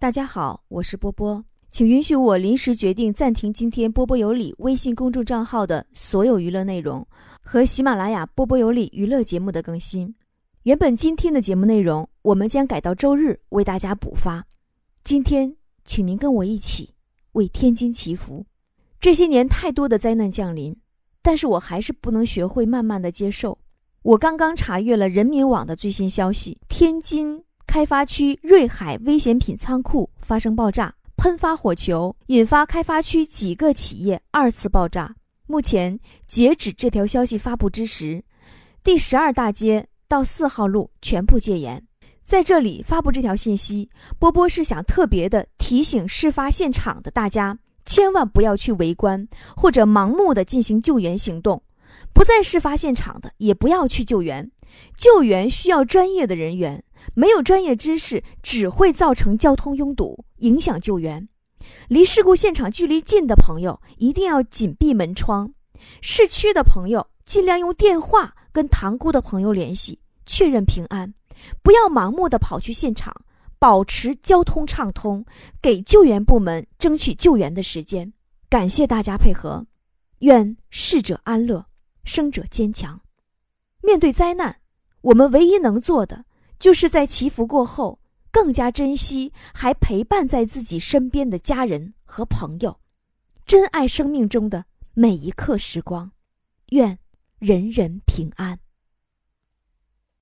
大家好，我是波波，请允许我临时决定暂停今天波波有理微信公众账号的所有娱乐内容和喜马拉雅波波有理娱乐节目的更新。原本今天的节目内容我们将改到周日为大家补发。今天，请您跟我一起为天津祈福。这些年太多的灾难降临，但是我还是不能学会慢慢的接受。我刚刚查阅了人民网的最新消息，天津。开发区瑞海危险品仓库发生爆炸，喷发火球，引发开发区几个企业二次爆炸。目前截止这条消息发布之时，第十二大街到四号路全部戒严。在这里发布这条信息，波波是想特别的提醒事发现场的大家，千万不要去围观或者盲目的进行救援行动。不在事发现场的也不要去救援，救援需要专业的人员。没有专业知识，只会造成交通拥堵，影响救援。离事故现场距离近的朋友一定要紧闭门窗。市区的朋友尽量用电话跟塘沽的朋友联系，确认平安。不要盲目的跑去现场，保持交通畅通，给救援部门争取救援的时间。感谢大家配合，愿逝者安乐，生者坚强。面对灾难，我们唯一能做的。就是在祈福过后，更加珍惜还陪伴在自己身边的家人和朋友，珍爱生命中的每一刻时光，愿人人平安。